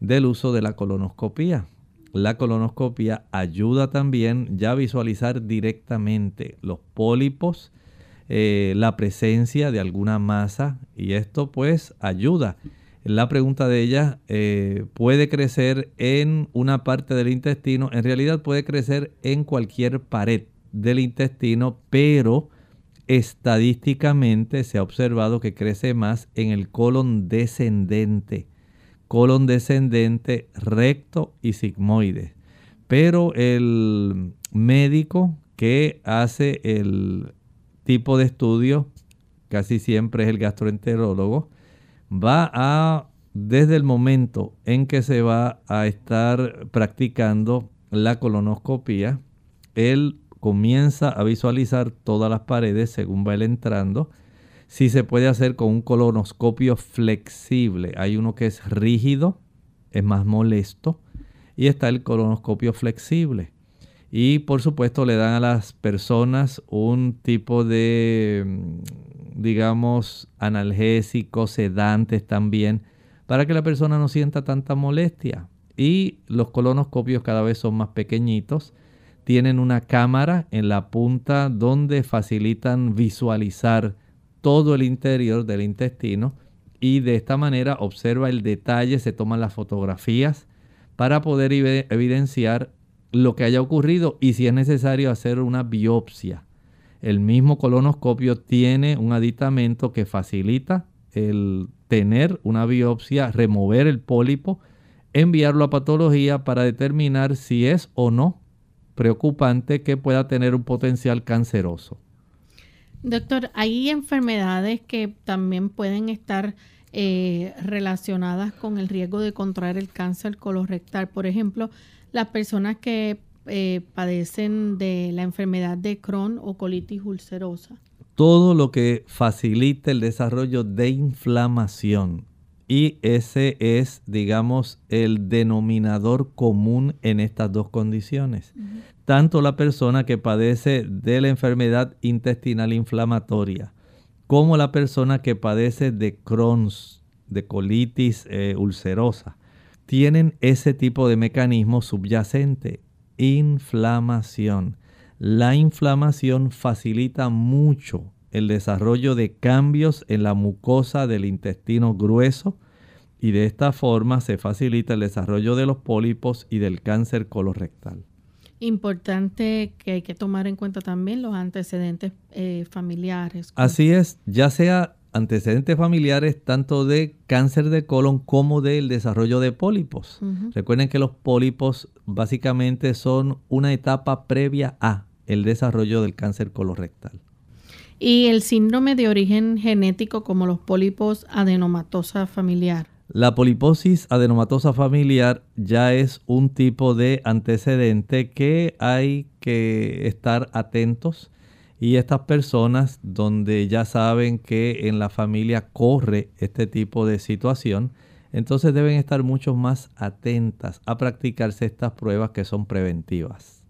Speaker 2: del uso de la colonoscopía. La colonoscopía ayuda también ya a visualizar directamente los pólipos, eh, la presencia de alguna masa y esto pues ayuda. La pregunta de ella, eh, ¿puede crecer en una parte del intestino? En realidad puede crecer en cualquier pared del intestino, pero estadísticamente se ha observado que crece más en el colon descendente, colon descendente recto y sigmoide. Pero el médico que hace el tipo de estudio, casi siempre es el gastroenterólogo, va a, desde el momento en que se va a estar practicando la colonoscopia, él comienza a visualizar todas las paredes según va él entrando. Si se puede hacer con un colonoscopio flexible, hay uno que es rígido, es más molesto, y está el colonoscopio flexible. Y por supuesto le dan a las personas un tipo de, mm, digamos, analgésicos, sedantes también, para que la persona no sienta tanta molestia. Y los colonoscopios cada vez son más pequeñitos. Tienen una cámara en la punta donde facilitan visualizar todo el interior del intestino y de esta manera observa el detalle, se toman las fotografías para poder evidenciar lo que haya ocurrido y si es necesario hacer una biopsia. El mismo colonoscopio tiene un aditamento que facilita el tener una biopsia, remover el pólipo, enviarlo a patología para determinar si es o no preocupante que pueda tener un potencial canceroso.
Speaker 1: Doctor, hay enfermedades que también pueden estar eh, relacionadas con el riesgo de contraer el cáncer colorectal. Por ejemplo, las personas que eh, padecen de la enfermedad de Crohn o colitis ulcerosa.
Speaker 2: Todo lo que facilite el desarrollo de inflamación. Y ese es, digamos, el denominador común en estas dos condiciones. Tanto la persona que padece de la enfermedad intestinal inflamatoria como la persona que padece de Crohn's, de colitis eh, ulcerosa tienen ese tipo de mecanismo subyacente, inflamación. La inflamación facilita mucho el desarrollo de cambios en la mucosa del intestino grueso y de esta forma se facilita el desarrollo de los pólipos y del cáncer colorectal.
Speaker 1: Importante que hay que tomar en cuenta también los antecedentes eh, familiares.
Speaker 2: Así es, ya sea antecedentes familiares tanto de cáncer de colon como del desarrollo de pólipos. Recuerden que los pólipos básicamente son una etapa previa a el desarrollo del cáncer colorectal.
Speaker 1: Y el síndrome de origen genético como los pólipos adenomatosa familiar.
Speaker 2: La poliposis adenomatosa familiar ya es un tipo de antecedente que hay que estar atentos y estas personas donde ya saben que en la familia corre este tipo de situación, entonces deben estar mucho más atentas a practicarse estas pruebas que son preventivas.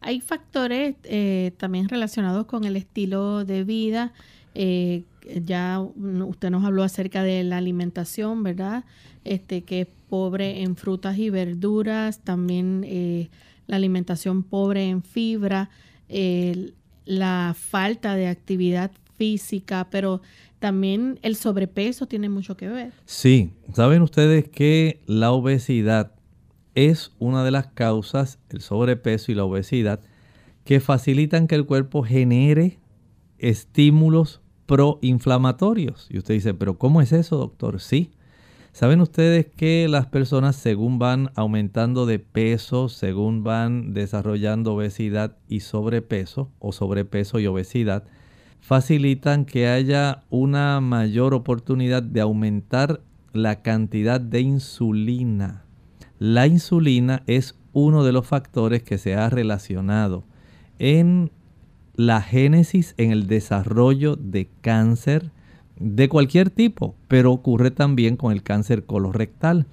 Speaker 1: Hay factores eh, también relacionados con el estilo de vida. Eh, ya usted nos habló acerca de la alimentación, ¿verdad? Este que es pobre en frutas y verduras, también eh, la alimentación pobre en fibra, la falta de actividad física, pero también el sobrepeso tiene mucho que ver.
Speaker 2: Sí, saben ustedes que la obesidad es una de las causas, el sobrepeso y la obesidad, que facilitan que el cuerpo genere estímulos proinflamatorios. Y usted dice, pero ¿cómo es eso, doctor? Sí. ¿Saben ustedes que las personas según van aumentando de peso, según van desarrollando obesidad y sobrepeso, o sobrepeso y obesidad, facilitan que haya una mayor oportunidad de aumentar la cantidad de insulina. La insulina es uno de los factores que se ha relacionado en la génesis, en el desarrollo de cáncer de cualquier tipo, pero ocurre también con el cáncer colorectal.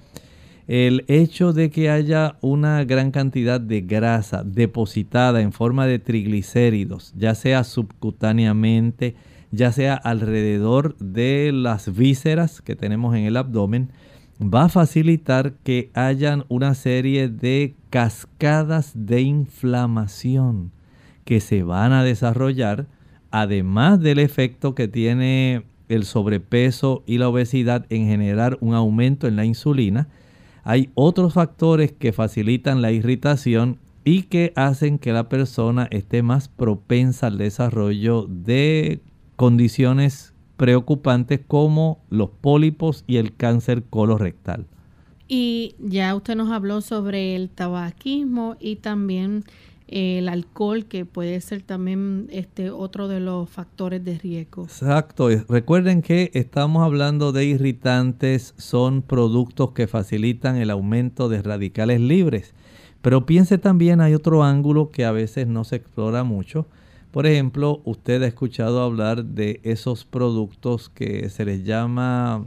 Speaker 2: El hecho de que haya una gran cantidad de grasa depositada en forma de triglicéridos, ya sea subcutáneamente, ya sea alrededor de las vísceras que tenemos en el abdomen, va a facilitar que hayan una serie de cascadas de inflamación que se van a desarrollar, además del efecto que tiene el sobrepeso y la obesidad en generar un aumento en la insulina, hay otros factores que facilitan la irritación y que hacen que la persona esté más propensa al desarrollo de condiciones preocupantes como los pólipos y el cáncer colorectal.
Speaker 1: Y ya usted nos habló sobre el tabaquismo y también el alcohol, que puede ser también este otro de los factores de riesgo.
Speaker 2: Exacto. Recuerden que estamos hablando de irritantes, son productos que facilitan el aumento de radicales libres. Pero piense también, hay otro ángulo que a veces no se explora mucho. Por ejemplo, usted ha escuchado hablar de esos productos que se les llama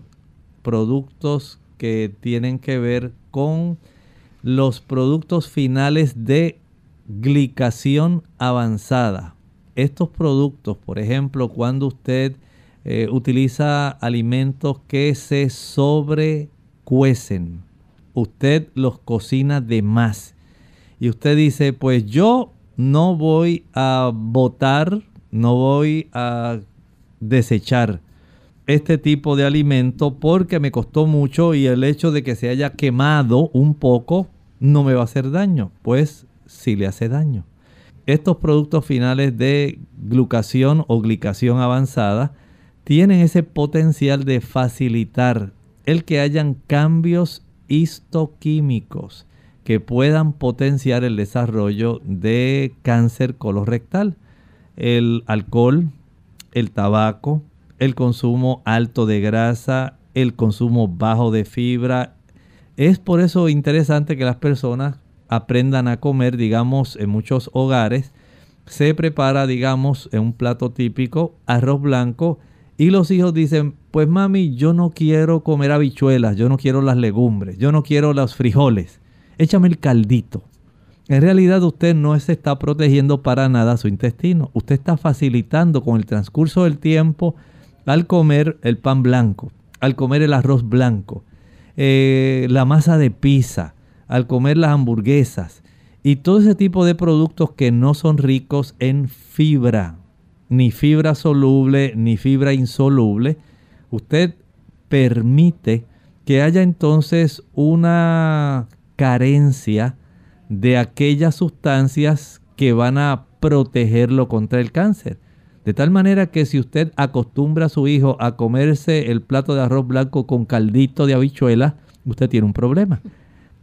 Speaker 2: productos que tienen que ver con los productos finales de glicación avanzada. Estos productos, por ejemplo, cuando usted eh, utiliza alimentos que se sobrecuecen, usted los cocina de más. Y usted dice, pues yo no voy a botar, no voy a desechar este tipo de alimento porque me costó mucho y el hecho de que se haya quemado un poco no me va a hacer daño. Pues si le hace daño. Estos productos finales de glucación o glicación avanzada tienen ese potencial de facilitar el que hayan cambios histoquímicos que puedan potenciar el desarrollo de cáncer colorectal. El alcohol, el tabaco, el consumo alto de grasa, el consumo bajo de fibra. Es por eso interesante que las personas aprendan a comer, digamos, en muchos hogares, se prepara, digamos, en un plato típico, arroz blanco, y los hijos dicen, pues mami, yo no quiero comer habichuelas, yo no quiero las legumbres, yo no quiero los frijoles, échame el caldito. En realidad usted no se está protegiendo para nada su intestino, usted está facilitando con el transcurso del tiempo al comer el pan blanco, al comer el arroz blanco, eh, la masa de pizza, al comer las hamburguesas y todo ese tipo de productos que no son ricos en fibra, ni fibra soluble, ni fibra insoluble, usted permite que haya entonces una carencia de aquellas sustancias que van a protegerlo contra el cáncer. De tal manera que si usted acostumbra a su hijo a comerse el plato de arroz blanco con caldito de habichuela, usted tiene un problema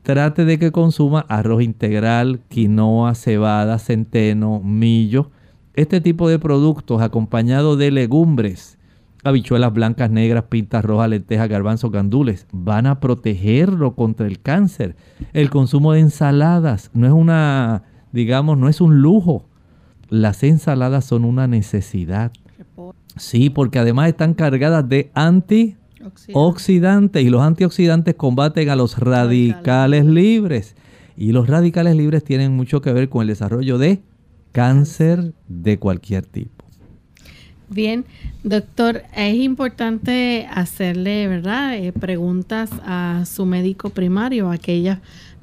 Speaker 2: trate de que consuma arroz integral, quinoa, cebada, centeno, millo. Este tipo de productos acompañado de legumbres, habichuelas blancas, negras, pintas rojas, lentejas, garbanzos, gandules, van a protegerlo contra el cáncer. El consumo de ensaladas no es una, digamos, no es un lujo. Las ensaladas son una necesidad. Sí, porque además están cargadas de anti oxidantes y los antioxidantes combaten a los radicales, libres. Y los radicales libres tienen mucho que ver con el desarrollo de cáncer de cualquier tipo.
Speaker 1: Bien, doctor, es importante hacerle, ¿verdad? Eh, preguntas a su médico primario, a aquellas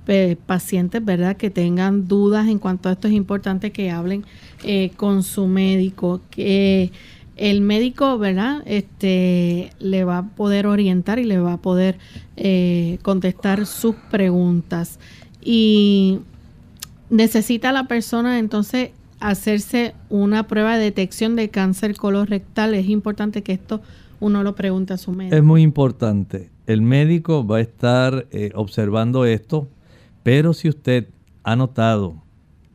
Speaker 1: eh, pacientes, ¿verdad? Que tengan dudas en cuanto a esto. Es importante que hablen eh, con su médico. Que el médico, ¿verdad? Este le va a poder orientar y le va a poder eh, contestar sus preguntas. Y necesita la persona entonces hacerse una prueba de detección de cáncer colorectal. Es importante que esto uno lo pregunte a su médico.
Speaker 2: Es muy importante. El médico va a estar eh, observando esto, pero si usted ha notado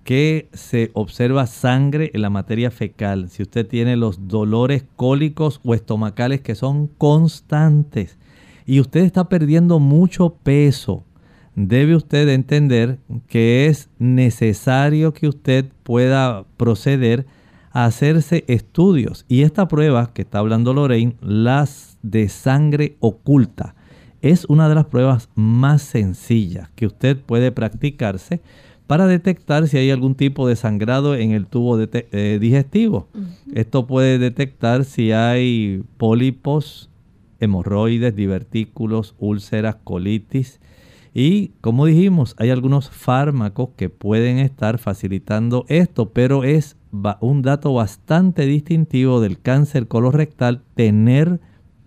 Speaker 2: que se observa sangre en la materia fecal, si usted tiene los dolores cólicos o estomacales que son constantes y usted está perdiendo mucho peso, debe usted entender que es necesario que usted pueda proceder a hacerse estudios. Y esta prueba que está hablando Lorraine, las de sangre oculta, es una de las pruebas más sencillas que usted puede practicarse para detectar si hay algún tipo de sangrado en el tubo eh, digestivo. Esto puede detectar si hay pólipos, hemorroides, divertículos, úlceras, colitis. Y como dijimos, hay algunos fármacos que pueden estar facilitando esto, pero es un dato bastante distintivo del cáncer colorectal tener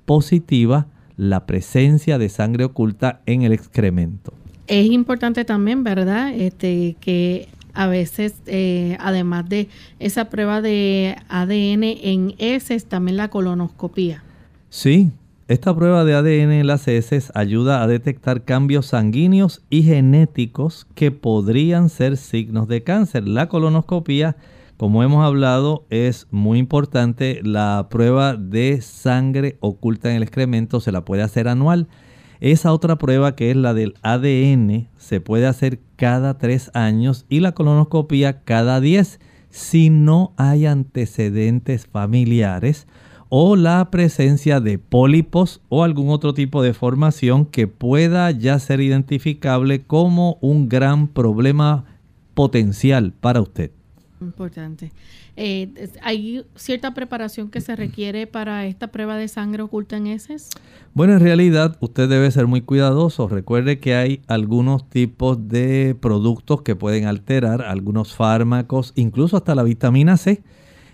Speaker 2: positiva la presencia de sangre oculta en el excremento.
Speaker 1: Es importante también, ¿verdad? Este, que a veces, eh, además de esa prueba de ADN en heces, también la colonoscopía.
Speaker 2: Sí, esta prueba de ADN en las heces ayuda a detectar cambios sanguíneos y genéticos que podrían ser signos de cáncer. La colonoscopía, como hemos hablado, es muy importante. La prueba de sangre oculta en el excremento se la puede hacer anual esa otra prueba que es la del ADN se puede hacer cada tres años y la colonoscopia cada diez si no hay antecedentes familiares o la presencia de pólipos o algún otro tipo de formación que pueda ya ser identificable como un gran problema potencial para usted.
Speaker 1: Importante. Eh, ¿Hay cierta preparación que se requiere para esta prueba de sangre oculta en heces?
Speaker 2: Bueno, en realidad usted debe ser muy cuidadoso. Recuerde que hay algunos tipos de productos que pueden alterar, algunos fármacos, incluso hasta la vitamina C.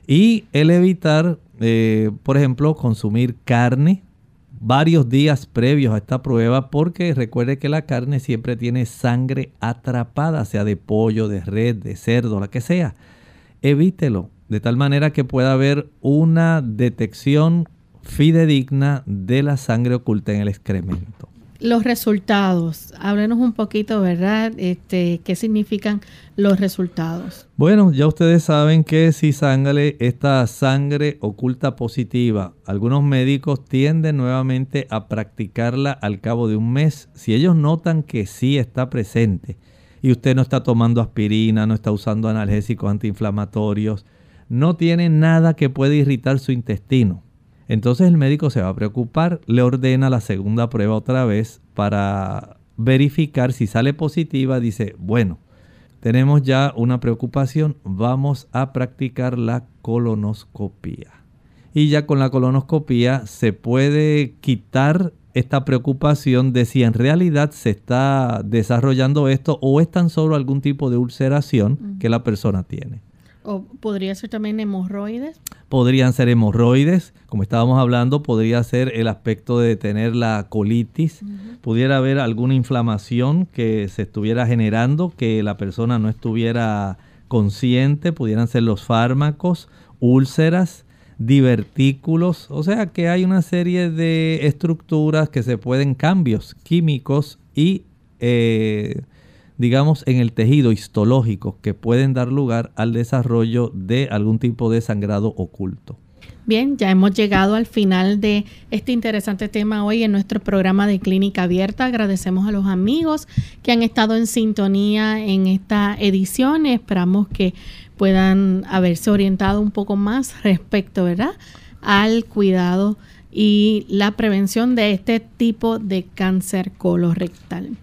Speaker 2: Y el evitar, eh, por ejemplo, consumir carne varios días previos a esta prueba porque recuerde que la carne siempre tiene sangre atrapada, sea de pollo, de red, de cerdo, la que sea. Evítelo de tal manera que pueda haber una detección fidedigna de la sangre oculta en el excremento.
Speaker 1: Los resultados, háblenos un poquito, ¿verdad? Este, ¿Qué significan los resultados?
Speaker 2: Bueno, ya ustedes saben que si sangre, esta sangre oculta positiva, algunos médicos tienden nuevamente a practicarla al cabo de un mes. Si ellos notan que sí está presente y usted no está tomando aspirina, no está usando analgésicos antiinflamatorios, no tiene nada que pueda irritar su intestino. Entonces el médico se va a preocupar, le ordena la segunda prueba otra vez para verificar si sale positiva. Dice, bueno, tenemos ya una preocupación, vamos a practicar la colonoscopía. Y ya con la colonoscopía se puede quitar esta preocupación de si en realidad se está desarrollando esto o es tan solo algún tipo de ulceración que la persona tiene.
Speaker 1: ¿O podría ser también hemorroides?
Speaker 2: Podrían ser hemorroides, como estábamos hablando, podría ser el aspecto de tener la colitis, pudiera haber alguna inflamación que se estuviera generando, que la persona no estuviera consciente, pudieran ser los fármacos, úlceras, divertículos, o sea que hay una serie de estructuras que se pueden, cambios químicos y eh, digamos, en el tejido histológico que pueden dar lugar al desarrollo de algún tipo de sangrado oculto.
Speaker 1: Bien, ya hemos llegado al final de este interesante tema hoy en nuestro programa de Clínica Abierta. Agradecemos a los amigos que han estado en sintonía en esta edición. Esperamos que puedan haberse orientado un poco más respecto, ¿verdad?, al cuidado y la prevención de este tipo de cáncer colorectal.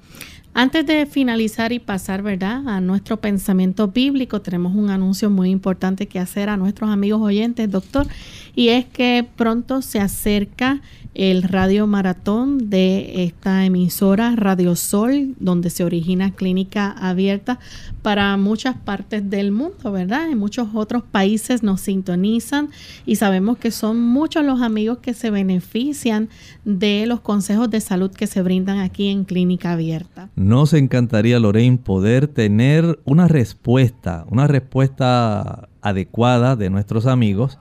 Speaker 1: Antes de finalizar y pasar, ¿verdad?, a nuestro pensamiento bíblico, tenemos un anuncio muy importante que hacer a nuestros amigos oyentes, doctor, y es que pronto se acerca el radio maratón de esta emisora Radio Sol, donde se origina Clínica Abierta para muchas partes del mundo, ¿verdad? En muchos otros países nos sintonizan y sabemos que son muchos los amigos que se benefician de los consejos de salud que se brindan aquí en Clínica Abierta.
Speaker 2: Nos encantaría, Lorraine, poder tener una respuesta, una respuesta adecuada de nuestros amigos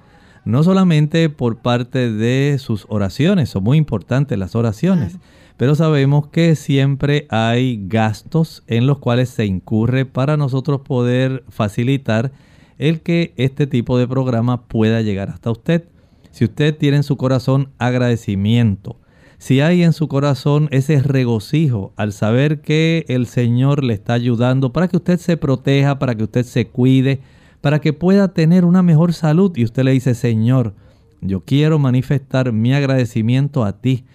Speaker 2: no solamente por parte de sus oraciones, son muy importantes las oraciones, pero sabemos que siempre hay gastos en los cuales se incurre para nosotros poder facilitar el que este tipo de programa pueda llegar hasta usted. Si usted tiene en su corazón agradecimiento, si hay en su corazón ese regocijo al saber que el Señor le está ayudando para que usted se proteja, para que usted se cuide, para que pueda tener una mejor salud. Y usted le dice, Señor, yo quiero manifestar mi agradecimiento a ti,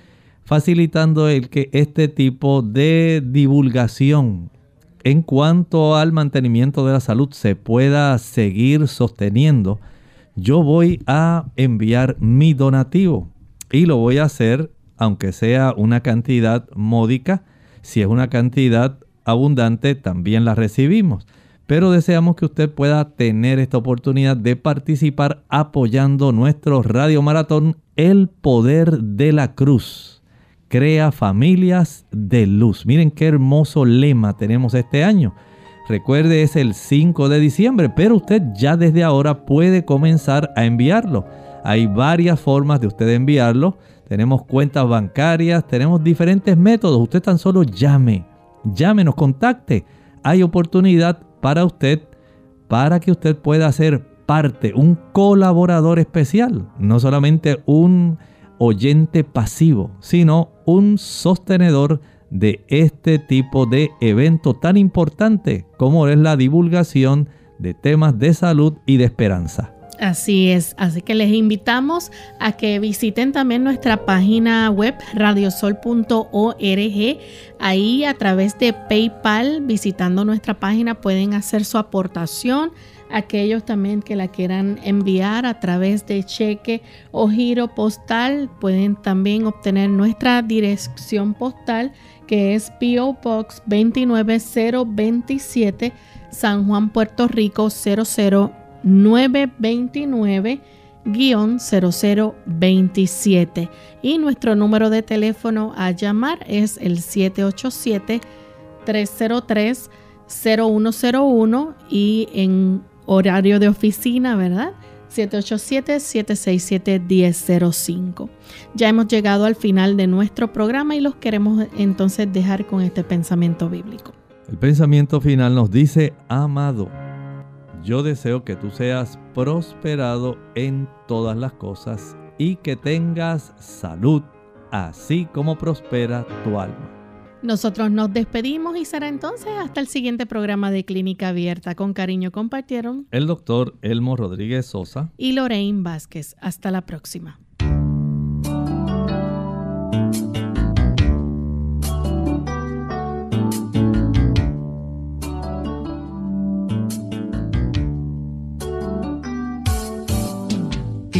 Speaker 2: facilitando el que este tipo de divulgación en cuanto al mantenimiento de la salud se pueda seguir sosteniendo. Yo voy a enviar mi donativo y lo voy a hacer aunque sea una cantidad módica. Si es una cantidad abundante, también la recibimos pero deseamos que usted pueda tener esta oportunidad de participar apoyando nuestro radio maratón El Poder de la Cruz. Crea familias de luz. Miren qué hermoso lema tenemos este año. Recuerde, es el 5 de diciembre, pero usted ya desde ahora puede comenzar a enviarlo. Hay varias formas de usted enviarlo. Tenemos cuentas bancarias, tenemos diferentes métodos. Usted tan solo llame, llámenos, contacte. Hay oportunidad para usted para que usted pueda ser parte, un colaborador especial, no solamente un oyente pasivo, sino un sostenedor de este tipo de evento tan importante como es la divulgación de temas de salud y de esperanza.
Speaker 1: Así es, así que les invitamos a que visiten también nuestra página web radiosol.org. Ahí a través de PayPal, visitando nuestra página, pueden hacer su aportación. Aquellos también que la quieran enviar a través de cheque o giro postal, pueden también obtener nuestra dirección postal que es PO Box 29027 San Juan, Puerto Rico 00 929-0027 y nuestro número de teléfono a llamar es el 787-303-0101 y en horario de oficina, ¿verdad? 787-767-1005. Ya hemos llegado al final de nuestro programa y los queremos entonces dejar con este pensamiento bíblico.
Speaker 2: El pensamiento final nos dice, amado yo deseo que tú seas prosperado en todas las cosas y que tengas salud, así como prospera tu alma.
Speaker 1: Nosotros nos despedimos y será entonces hasta el siguiente programa de Clínica Abierta. Con cariño compartieron
Speaker 2: el doctor Elmo Rodríguez Sosa
Speaker 1: y Lorraine Vázquez. Hasta la próxima.